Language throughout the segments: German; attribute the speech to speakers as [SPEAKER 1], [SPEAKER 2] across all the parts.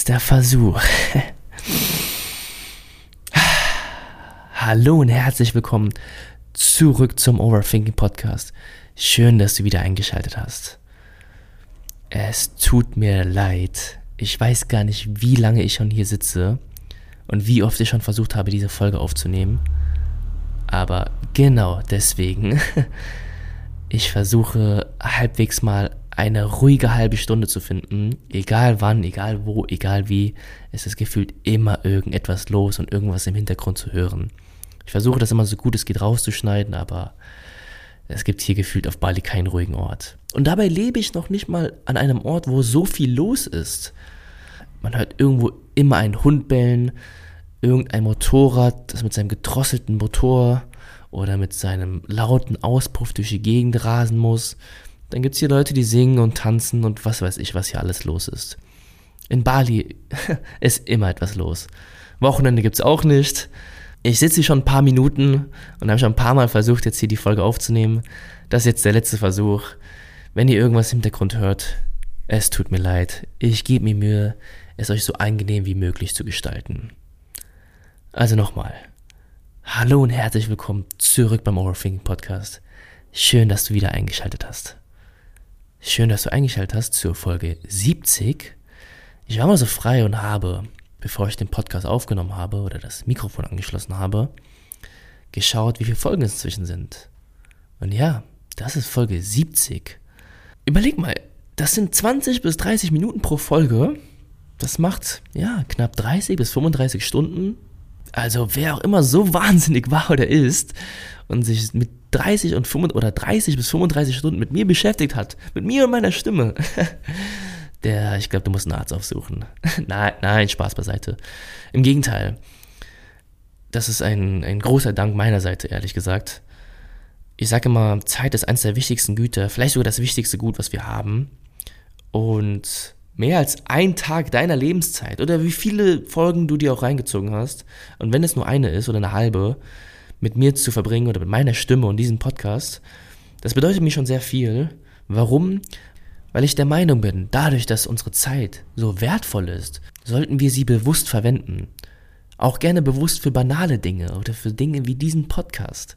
[SPEAKER 1] Letzter Versuch. Hallo und herzlich willkommen zurück zum Overthinking Podcast. Schön, dass du wieder eingeschaltet hast. Es tut mir leid. Ich weiß gar nicht, wie lange ich schon hier sitze und wie oft ich schon versucht habe, diese Folge aufzunehmen. Aber genau deswegen. Ich versuche halbwegs mal eine ruhige halbe Stunde zu finden, egal wann, egal wo, egal wie, es ist gefühlt immer irgendetwas los und irgendwas im Hintergrund zu hören. Ich versuche das immer so gut es geht rauszuschneiden, aber es gibt hier gefühlt auf Bali keinen ruhigen Ort. Und dabei lebe ich noch nicht mal an einem Ort, wo so viel los ist. Man hört irgendwo immer einen Hund bellen, irgendein Motorrad, das mit seinem gedrosselten Motor oder mit seinem lauten Auspuff durch die Gegend rasen muss. Dann gibt es hier Leute, die singen und tanzen und was weiß ich, was hier alles los ist. In Bali ist immer etwas los. Wochenende gibt es auch nicht. Ich sitze hier schon ein paar Minuten und habe schon ein paar Mal versucht, jetzt hier die Folge aufzunehmen. Das ist jetzt der letzte Versuch. Wenn ihr irgendwas im Hintergrund hört, es tut mir leid. Ich gebe mir Mühe, es euch so angenehm wie möglich zu gestalten. Also nochmal. Hallo und herzlich willkommen zurück beim Overthinking Podcast. Schön, dass du wieder eingeschaltet hast. Schön, dass du eingeschaltet hast zur Folge 70. Ich war mal so frei und habe, bevor ich den Podcast aufgenommen habe oder das Mikrofon angeschlossen habe, geschaut, wie viele Folgen es inzwischen sind. Und ja, das ist Folge 70. Überleg mal, das sind 20 bis 30 Minuten pro Folge. Das macht, ja, knapp 30 bis 35 Stunden. Also wer auch immer so wahnsinnig war oder ist und sich mit 30 und 35 oder 30 bis 35 Stunden mit mir beschäftigt hat, mit mir und meiner Stimme, der, ich glaube, du musst einen Arzt aufsuchen. nein, nein, Spaß beiseite. Im Gegenteil. Das ist ein, ein großer Dank meiner Seite, ehrlich gesagt. Ich sage immer, Zeit ist eines der wichtigsten Güter, vielleicht sogar das wichtigste Gut, was wir haben. Und mehr als ein Tag deiner Lebenszeit oder wie viele Folgen du dir auch reingezogen hast, und wenn es nur eine ist oder eine halbe, mit mir zu verbringen oder mit meiner Stimme und diesem Podcast, das bedeutet mir schon sehr viel. Warum? Weil ich der Meinung bin, dadurch, dass unsere Zeit so wertvoll ist, sollten wir sie bewusst verwenden. Auch gerne bewusst für banale Dinge oder für Dinge wie diesen Podcast.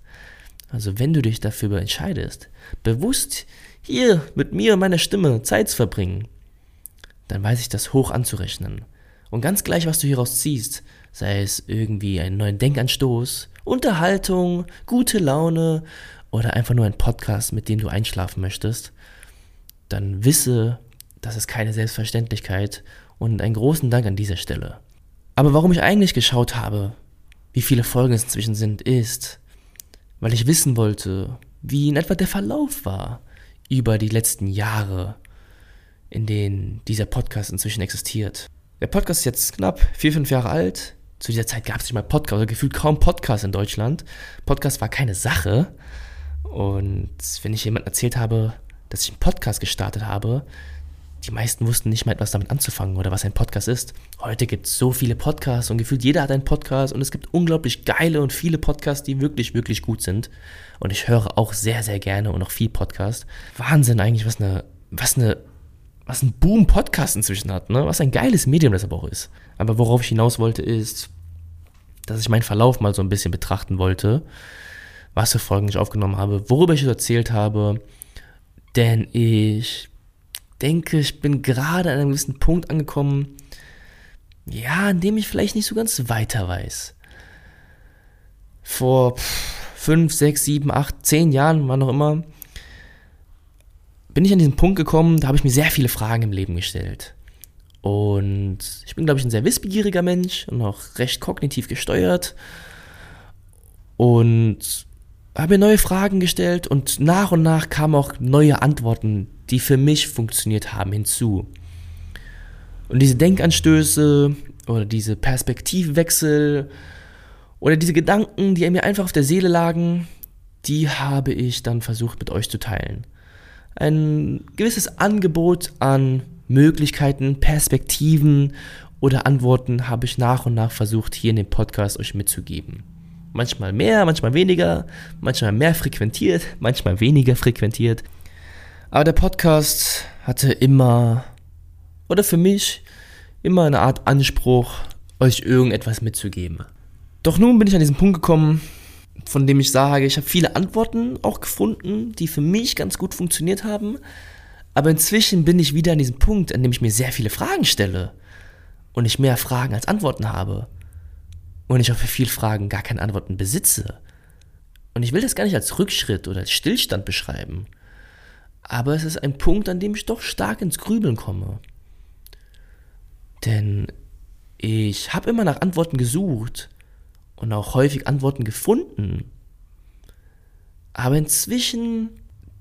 [SPEAKER 1] Also wenn du dich dafür entscheidest, bewusst hier mit mir und meiner Stimme Zeit zu verbringen, dann weiß ich das hoch anzurechnen. Und ganz gleich, was du hieraus ziehst, sei es irgendwie einen neuen Denkanstoß, Unterhaltung, gute Laune oder einfach nur ein Podcast, mit dem du einschlafen möchtest, dann wisse, das ist keine Selbstverständlichkeit und einen großen Dank an dieser Stelle. Aber warum ich eigentlich geschaut habe, wie viele Folgen es inzwischen sind, ist, weil ich wissen wollte, wie in etwa der Verlauf war über die letzten Jahre, in denen dieser Podcast inzwischen existiert. Der Podcast ist jetzt knapp vier, fünf Jahre alt zu dieser Zeit gab es nicht mal Podcast, oder gefühlt kaum Podcast in Deutschland. Podcast war keine Sache. Und wenn ich jemand erzählt habe, dass ich einen Podcast gestartet habe, die meisten wussten nicht mal etwas damit anzufangen oder was ein Podcast ist. Heute gibt es so viele Podcasts und gefühlt jeder hat einen Podcast und es gibt unglaublich geile und viele Podcasts, die wirklich, wirklich gut sind. Und ich höre auch sehr, sehr gerne und auch viel Podcast. Wahnsinn eigentlich, was eine, was eine, was ein Boom Podcast inzwischen hat, ne? Was ein geiles Medium das aber auch ist. Aber worauf ich hinaus wollte ist, dass ich meinen Verlauf mal so ein bisschen betrachten wollte, was für Folgen ich aufgenommen habe, worüber ich erzählt habe, denn ich denke, ich bin gerade an einem gewissen Punkt angekommen, ja, an dem ich vielleicht nicht so ganz weiter weiß. Vor fünf, sechs, sieben, acht, zehn Jahren, wann auch immer, bin ich an diesen Punkt gekommen, da habe ich mir sehr viele Fragen im Leben gestellt. Und ich bin, glaube ich, ein sehr wissbegieriger Mensch und auch recht kognitiv gesteuert. Und habe mir neue Fragen gestellt und nach und nach kamen auch neue Antworten, die für mich funktioniert haben, hinzu. Und diese Denkanstöße oder diese Perspektivwechsel oder diese Gedanken, die mir einfach auf der Seele lagen, die habe ich dann versucht mit euch zu teilen. Ein gewisses Angebot an Möglichkeiten, Perspektiven oder Antworten habe ich nach und nach versucht, hier in dem Podcast euch mitzugeben. Manchmal mehr, manchmal weniger, manchmal mehr frequentiert, manchmal weniger frequentiert. Aber der Podcast hatte immer, oder für mich, immer eine Art Anspruch, euch irgendetwas mitzugeben. Doch nun bin ich an diesen Punkt gekommen, von dem ich sage, ich habe viele Antworten auch gefunden, die für mich ganz gut funktioniert haben. Aber inzwischen bin ich wieder an diesem Punkt, an dem ich mir sehr viele Fragen stelle und ich mehr Fragen als Antworten habe. Und ich auch für viele Fragen gar keine Antworten besitze. Und ich will das gar nicht als Rückschritt oder als Stillstand beschreiben. Aber es ist ein Punkt, an dem ich doch stark ins Grübeln komme. Denn ich habe immer nach Antworten gesucht und auch häufig Antworten gefunden. Aber inzwischen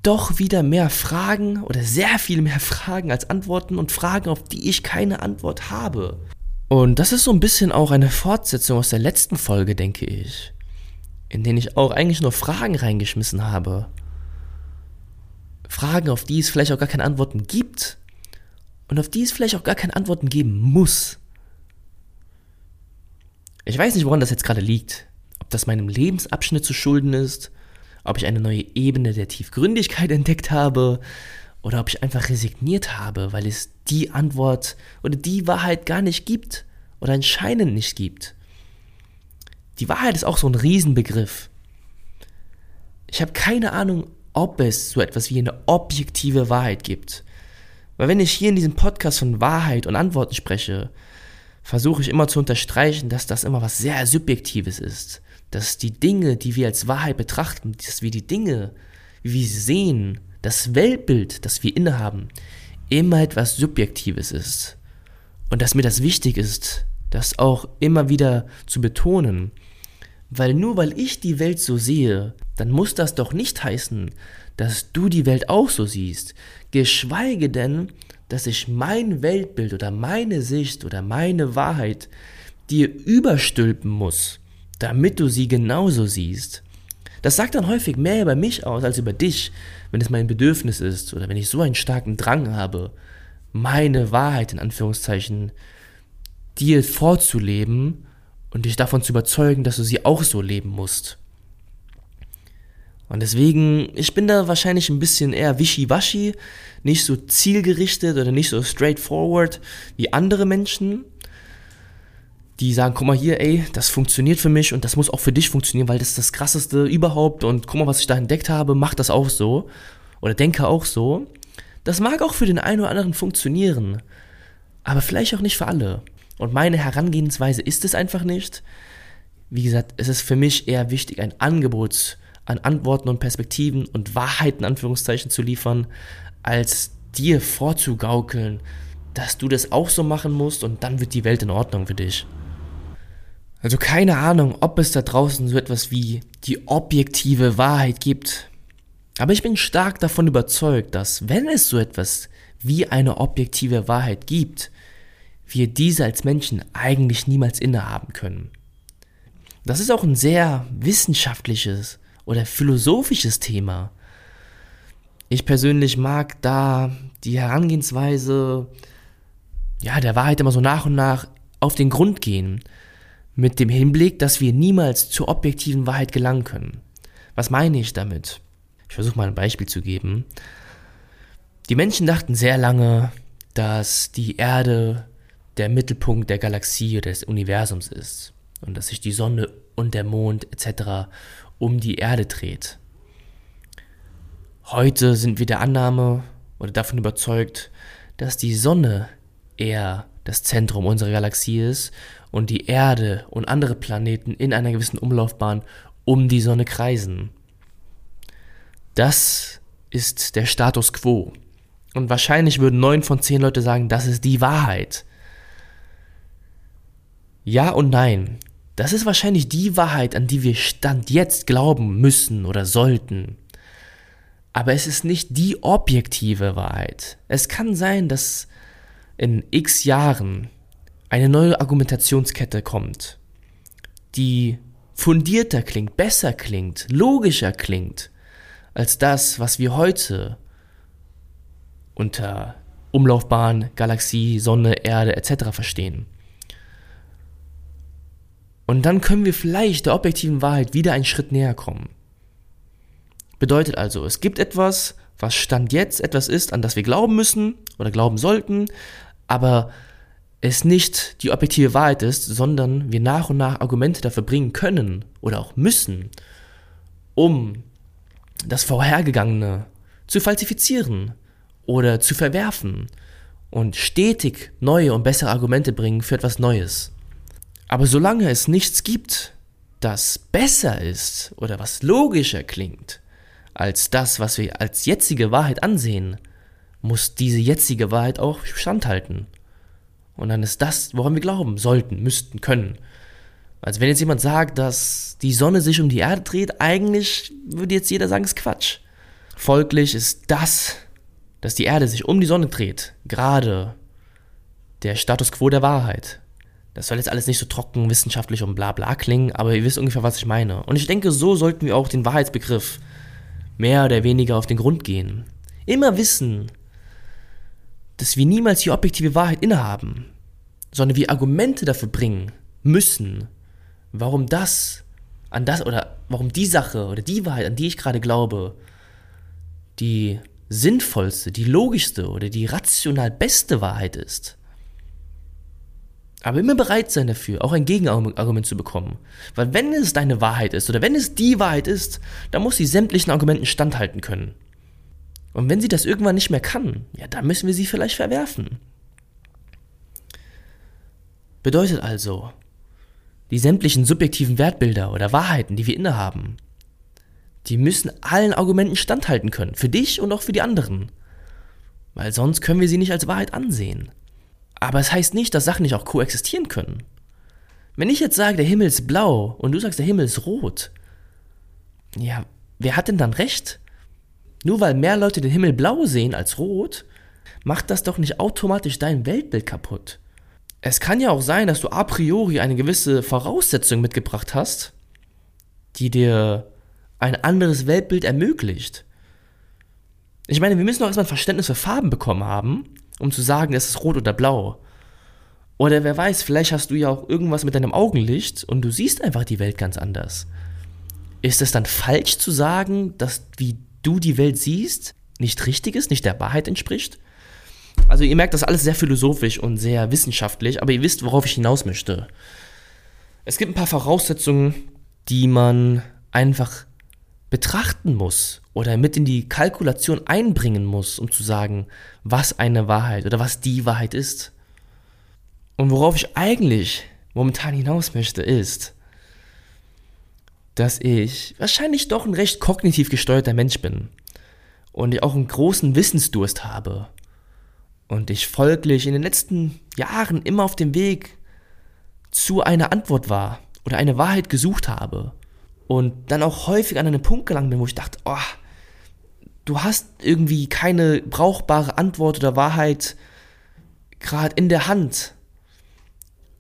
[SPEAKER 1] doch wieder mehr Fragen oder sehr viel mehr Fragen als Antworten und Fragen, auf die ich keine Antwort habe. Und das ist so ein bisschen auch eine Fortsetzung aus der letzten Folge, denke ich, in denen ich auch eigentlich nur Fragen reingeschmissen habe. Fragen, auf die es vielleicht auch gar keine Antworten gibt und auf die es vielleicht auch gar keine Antworten geben muss. Ich weiß nicht, woran das jetzt gerade liegt. Ob das meinem Lebensabschnitt zu schulden ist, ob ich eine neue Ebene der Tiefgründigkeit entdeckt habe oder ob ich einfach resigniert habe, weil es die Antwort oder die Wahrheit gar nicht gibt oder anscheinend nicht gibt. Die Wahrheit ist auch so ein Riesenbegriff. Ich habe keine Ahnung, ob es so etwas wie eine objektive Wahrheit gibt. Weil wenn ich hier in diesem Podcast von Wahrheit und Antworten spreche, versuche ich immer zu unterstreichen, dass das immer was sehr Subjektives ist. Dass die Dinge, die wir als Wahrheit betrachten, dass wir die Dinge, wie wir sie sehen, das Weltbild, das wir innehaben, immer etwas Subjektives ist. Und dass mir das wichtig ist, das auch immer wieder zu betonen. Weil nur weil ich die Welt so sehe, dann muss das doch nicht heißen, dass du die Welt auch so siehst. Geschweige denn, dass ich mein Weltbild oder meine Sicht oder meine Wahrheit dir überstülpen muss, damit du sie genauso siehst. Das sagt dann häufig mehr über mich aus als über dich, wenn es mein Bedürfnis ist oder wenn ich so einen starken Drang habe, meine Wahrheit in Anführungszeichen dir vorzuleben und dich davon zu überzeugen, dass du sie auch so leben musst. Und deswegen, ich bin da wahrscheinlich ein bisschen eher wischiwaschi, nicht so zielgerichtet oder nicht so straightforward wie andere Menschen, die sagen, guck mal hier, ey, das funktioniert für mich und das muss auch für dich funktionieren, weil das ist das krasseste überhaupt und guck mal, was ich da entdeckt habe, mach das auch so oder denke auch so. Das mag auch für den einen oder anderen funktionieren, aber vielleicht auch nicht für alle. Und meine Herangehensweise ist es einfach nicht. Wie gesagt, es ist für mich eher wichtig, ein Angebot an Antworten und Perspektiven und Wahrheiten, Anführungszeichen, zu liefern, als dir vorzugaukeln, dass du das auch so machen musst und dann wird die Welt in Ordnung für dich. Also keine Ahnung, ob es da draußen so etwas wie die objektive Wahrheit gibt. Aber ich bin stark davon überzeugt, dass wenn es so etwas wie eine objektive Wahrheit gibt, wir diese als Menschen eigentlich niemals innehaben können. Das ist auch ein sehr wissenschaftliches oder philosophisches Thema. Ich persönlich mag da die Herangehensweise, ja, der Wahrheit immer so nach und nach auf den Grund gehen, mit dem Hinblick, dass wir niemals zur objektiven Wahrheit gelangen können. Was meine ich damit? Ich versuche mal ein Beispiel zu geben. Die Menschen dachten sehr lange, dass die Erde der Mittelpunkt der Galaxie oder des Universums ist und dass sich die Sonne und der Mond etc um die Erde dreht. Heute sind wir der Annahme oder davon überzeugt, dass die Sonne eher das Zentrum unserer Galaxie ist und die Erde und andere Planeten in einer gewissen Umlaufbahn um die Sonne kreisen. Das ist der Status quo. Und wahrscheinlich würden neun von zehn Leute sagen, das ist die Wahrheit. Ja und nein. Das ist wahrscheinlich die Wahrheit, an die wir Stand jetzt glauben müssen oder sollten. Aber es ist nicht die objektive Wahrheit. Es kann sein, dass in x Jahren eine neue Argumentationskette kommt, die fundierter klingt, besser klingt, logischer klingt, als das, was wir heute unter Umlaufbahn, Galaxie, Sonne, Erde etc. verstehen. Und dann können wir vielleicht der objektiven Wahrheit wieder einen Schritt näher kommen. Bedeutet also, es gibt etwas, was Stand jetzt etwas ist, an das wir glauben müssen oder glauben sollten, aber es nicht die objektive Wahrheit ist, sondern wir nach und nach Argumente dafür bringen können oder auch müssen, um das Vorhergegangene zu falsifizieren oder zu verwerfen und stetig neue und bessere Argumente bringen für etwas Neues. Aber solange es nichts gibt, das besser ist oder was logischer klingt als das, was wir als jetzige Wahrheit ansehen, muss diese jetzige Wahrheit auch standhalten. Und dann ist das, woran wir glauben, sollten, müssten, können. Also wenn jetzt jemand sagt, dass die Sonne sich um die Erde dreht, eigentlich würde jetzt jeder sagen, es ist Quatsch. Folglich ist das, dass die Erde sich um die Sonne dreht, gerade der Status quo der Wahrheit. Das soll jetzt alles nicht so trocken, wissenschaftlich und bla bla klingen, aber ihr wisst ungefähr, was ich meine. Und ich denke, so sollten wir auch den Wahrheitsbegriff mehr oder weniger auf den Grund gehen. Immer wissen, dass wir niemals die objektive Wahrheit innehaben, sondern wir Argumente dafür bringen müssen, warum das an das oder warum die Sache oder die Wahrheit, an die ich gerade glaube, die sinnvollste, die logischste oder die rational beste Wahrheit ist. Aber immer bereit sein dafür, auch ein Gegenargument zu bekommen. Weil wenn es deine Wahrheit ist oder wenn es die Wahrheit ist, dann muss sie sämtlichen Argumenten standhalten können. Und wenn sie das irgendwann nicht mehr kann, ja, dann müssen wir sie vielleicht verwerfen. Bedeutet also, die sämtlichen subjektiven Wertbilder oder Wahrheiten, die wir innehaben, die müssen allen Argumenten standhalten können, für dich und auch für die anderen. Weil sonst können wir sie nicht als Wahrheit ansehen. Aber es heißt nicht, dass Sachen nicht auch koexistieren können. Wenn ich jetzt sage, der Himmel ist blau und du sagst, der Himmel ist rot, ja, wer hat denn dann recht? Nur weil mehr Leute den Himmel blau sehen als rot, macht das doch nicht automatisch dein Weltbild kaputt. Es kann ja auch sein, dass du a priori eine gewisse Voraussetzung mitgebracht hast, die dir ein anderes Weltbild ermöglicht. Ich meine, wir müssen auch erstmal ein Verständnis für Farben bekommen haben, um zu sagen, es ist rot oder blau. Oder wer weiß, vielleicht hast du ja auch irgendwas mit deinem Augenlicht und du siehst einfach die Welt ganz anders. Ist es dann falsch zu sagen, dass wie du die Welt siehst, nicht richtig ist, nicht der Wahrheit entspricht? Also ihr merkt das alles sehr philosophisch und sehr wissenschaftlich, aber ihr wisst, worauf ich hinaus möchte. Es gibt ein paar Voraussetzungen, die man einfach betrachten muss oder mit in die Kalkulation einbringen muss, um zu sagen, was eine Wahrheit oder was die Wahrheit ist. Und worauf ich eigentlich momentan hinaus möchte, ist, dass ich wahrscheinlich doch ein recht kognitiv gesteuerter Mensch bin und ich auch einen großen Wissensdurst habe und ich folglich in den letzten Jahren immer auf dem Weg zu einer Antwort war oder eine Wahrheit gesucht habe und dann auch häufig an einen Punkt gelangt bin, wo ich dachte, oh, du hast irgendwie keine brauchbare Antwort oder Wahrheit gerade in der Hand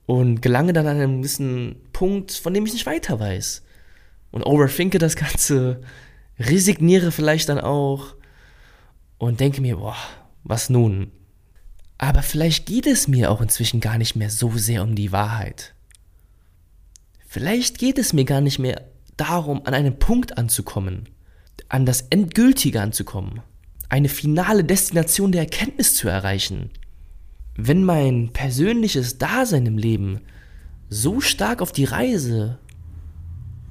[SPEAKER 1] und gelange dann an einen gewissen Punkt, von dem ich nicht weiter weiß und overthinke das Ganze, resigniere vielleicht dann auch und denke mir, boah, was nun? Aber vielleicht geht es mir auch inzwischen gar nicht mehr so sehr um die Wahrheit. Vielleicht geht es mir gar nicht mehr darum, an einen Punkt anzukommen, an das Endgültige anzukommen, eine finale Destination der Erkenntnis zu erreichen. Wenn mein persönliches Dasein im Leben so stark auf die Reise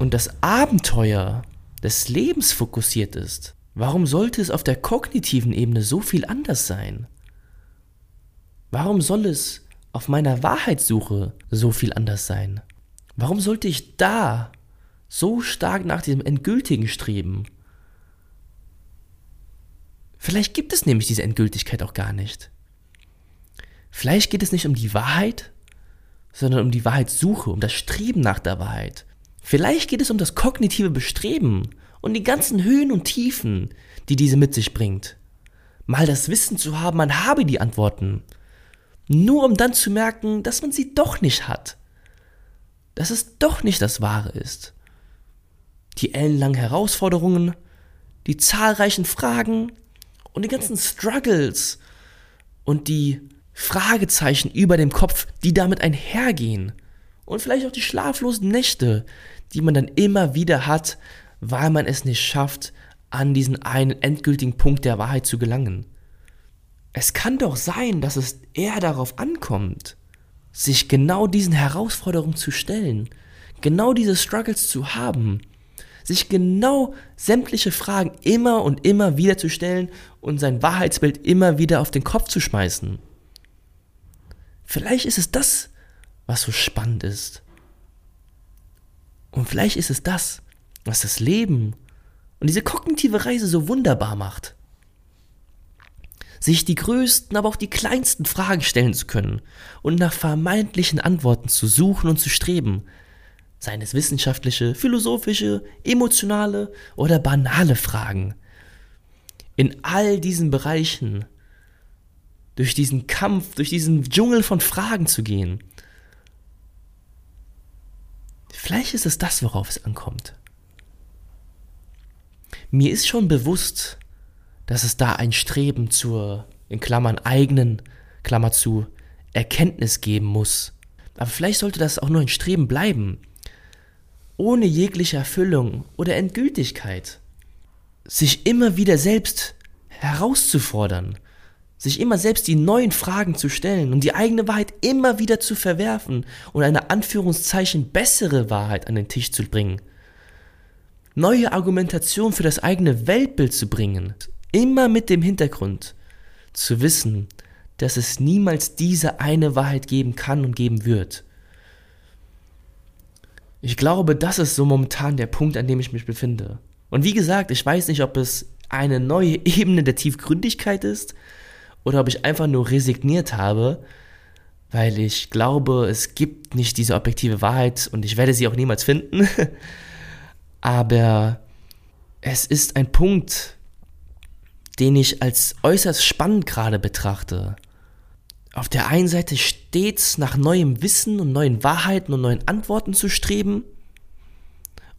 [SPEAKER 1] und das Abenteuer des Lebens fokussiert ist, warum sollte es auf der kognitiven Ebene so viel anders sein? Warum soll es auf meiner Wahrheitssuche so viel anders sein? Warum sollte ich da so stark nach diesem endgültigen Streben. Vielleicht gibt es nämlich diese Endgültigkeit auch gar nicht. Vielleicht geht es nicht um die Wahrheit, sondern um die Wahrheitssuche, um das Streben nach der Wahrheit. Vielleicht geht es um das kognitive Bestreben und die ganzen Höhen und Tiefen, die diese mit sich bringt. Mal das Wissen zu haben, man habe die Antworten. Nur um dann zu merken, dass man sie doch nicht hat. Dass es doch nicht das Wahre ist die ellenlangen Herausforderungen, die zahlreichen Fragen und die ganzen Struggles und die Fragezeichen über dem Kopf, die damit einhergehen. Und vielleicht auch die schlaflosen Nächte, die man dann immer wieder hat, weil man es nicht schafft, an diesen einen endgültigen Punkt der Wahrheit zu gelangen. Es kann doch sein, dass es eher darauf ankommt, sich genau diesen Herausforderungen zu stellen, genau diese Struggles zu haben, sich genau sämtliche Fragen immer und immer wieder zu stellen und sein Wahrheitsbild immer wieder auf den Kopf zu schmeißen. Vielleicht ist es das, was so spannend ist. Und vielleicht ist es das, was das Leben und diese kognitive Reise so wunderbar macht. Sich die größten, aber auch die kleinsten Fragen stellen zu können und nach vermeintlichen Antworten zu suchen und zu streben, seien es wissenschaftliche, philosophische, emotionale oder banale Fragen. In all diesen Bereichen, durch diesen Kampf, durch diesen Dschungel von Fragen zu gehen. Vielleicht ist es das, worauf es ankommt. Mir ist schon bewusst, dass es da ein Streben zur, in Klammern, eigenen, Klammer zu, Erkenntnis geben muss. Aber vielleicht sollte das auch nur ein Streben bleiben ohne jegliche Erfüllung oder Endgültigkeit. Sich immer wieder selbst herauszufordern, sich immer selbst die neuen Fragen zu stellen und die eigene Wahrheit immer wieder zu verwerfen und eine Anführungszeichen bessere Wahrheit an den Tisch zu bringen. Neue Argumentation für das eigene Weltbild zu bringen, immer mit dem Hintergrund zu wissen, dass es niemals diese eine Wahrheit geben kann und geben wird. Ich glaube, das ist so momentan der Punkt, an dem ich mich befinde. Und wie gesagt, ich weiß nicht, ob es eine neue Ebene der Tiefgründigkeit ist oder ob ich einfach nur resigniert habe, weil ich glaube, es gibt nicht diese objektive Wahrheit und ich werde sie auch niemals finden. Aber es ist ein Punkt, den ich als äußerst spannend gerade betrachte auf der einen Seite stets nach neuem Wissen und neuen Wahrheiten und neuen Antworten zu streben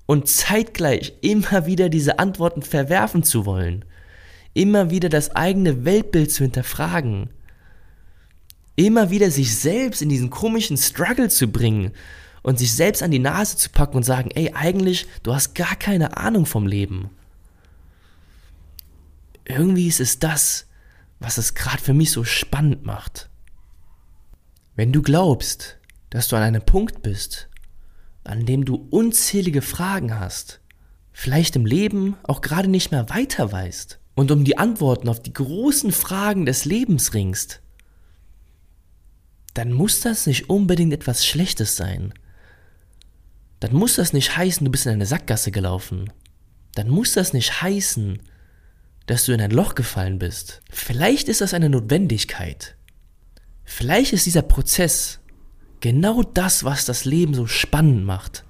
[SPEAKER 1] und zeitgleich immer wieder diese Antworten verwerfen zu wollen, immer wieder das eigene Weltbild zu hinterfragen, immer wieder sich selbst in diesen komischen Struggle zu bringen und sich selbst an die Nase zu packen und sagen, ey, eigentlich, du hast gar keine Ahnung vom Leben. Irgendwie ist es das, was es gerade für mich so spannend macht. Wenn du glaubst, dass du an einem Punkt bist, an dem du unzählige Fragen hast, vielleicht im Leben auch gerade nicht mehr weiter weißt und um die Antworten auf die großen Fragen des Lebens ringst, dann muss das nicht unbedingt etwas Schlechtes sein. Dann muss das nicht heißen, du bist in eine Sackgasse gelaufen. Dann muss das nicht heißen, dass du in ein Loch gefallen bist. Vielleicht ist das eine Notwendigkeit. Vielleicht ist dieser Prozess genau das, was das Leben so spannend macht.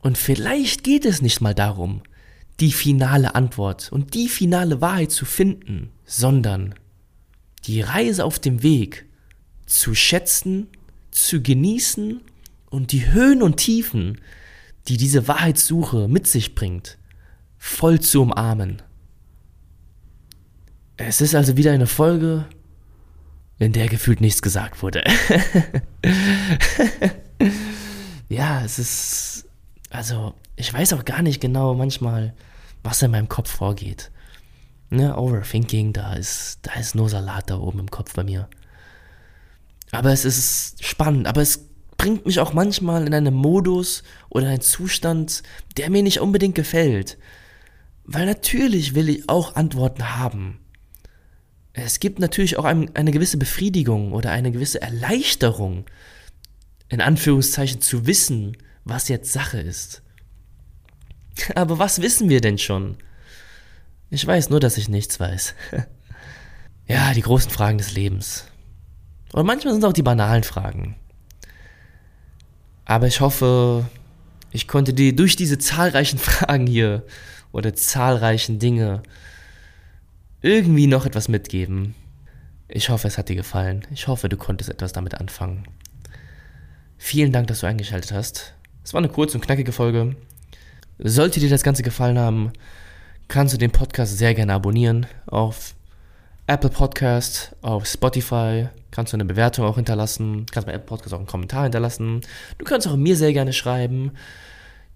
[SPEAKER 1] Und vielleicht geht es nicht mal darum, die finale Antwort und die finale Wahrheit zu finden, sondern die Reise auf dem Weg zu schätzen, zu genießen und die Höhen und Tiefen, die diese Wahrheitssuche mit sich bringt, voll zu umarmen. Es ist also wieder eine Folge in der gefühlt nichts gesagt wurde. ja, es ist, also ich weiß auch gar nicht genau manchmal, was in meinem Kopf vorgeht. Ne, Overthinking, da ist, da ist nur Salat da oben im Kopf bei mir. Aber es ist spannend, aber es bringt mich auch manchmal in einen Modus oder einen Zustand, der mir nicht unbedingt gefällt. Weil natürlich will ich auch Antworten haben es gibt natürlich auch ein, eine gewisse Befriedigung oder eine gewisse Erleichterung, in Anführungszeichen zu wissen, was jetzt Sache ist. Aber was wissen wir denn schon? Ich weiß nur, dass ich nichts weiß. ja, die großen Fragen des Lebens. Und manchmal sind es auch die banalen Fragen. Aber ich hoffe, ich konnte dir durch diese zahlreichen Fragen hier oder zahlreichen Dinge irgendwie noch etwas mitgeben. Ich hoffe, es hat dir gefallen. Ich hoffe, du konntest etwas damit anfangen. Vielen Dank, dass du eingeschaltet hast. Es war eine kurze und knackige Folge. Sollte dir das Ganze gefallen haben, kannst du den Podcast sehr gerne abonnieren auf Apple Podcast, auf Spotify, kannst du eine Bewertung auch hinterlassen, kannst bei Apple Podcast auch einen Kommentar hinterlassen. Du kannst auch mir sehr gerne schreiben.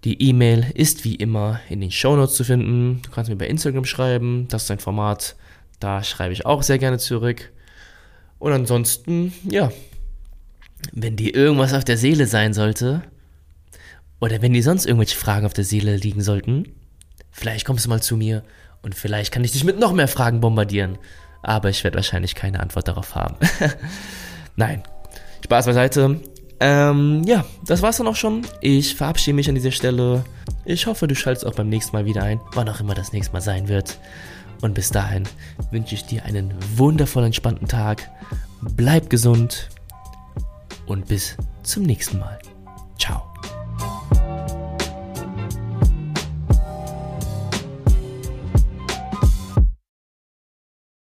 [SPEAKER 1] Die E-Mail ist wie immer in den Show Notes zu finden. Du kannst mir bei Instagram schreiben. Das ist ein Format, da schreibe ich auch sehr gerne zurück. Und ansonsten, ja, wenn dir irgendwas auf der Seele sein sollte, oder wenn dir sonst irgendwelche Fragen auf der Seele liegen sollten, vielleicht kommst du mal zu mir und vielleicht kann ich dich mit noch mehr Fragen bombardieren. Aber ich werde wahrscheinlich keine Antwort darauf haben. Nein, Spaß beiseite. Ähm, ja, das war's dann auch schon. Ich verabschiede mich an dieser Stelle. Ich hoffe, du schaltest auch beim nächsten Mal wieder ein, wann auch immer das nächste Mal sein wird. Und bis dahin wünsche ich dir einen wundervoll entspannten Tag. Bleib gesund und bis zum nächsten Mal.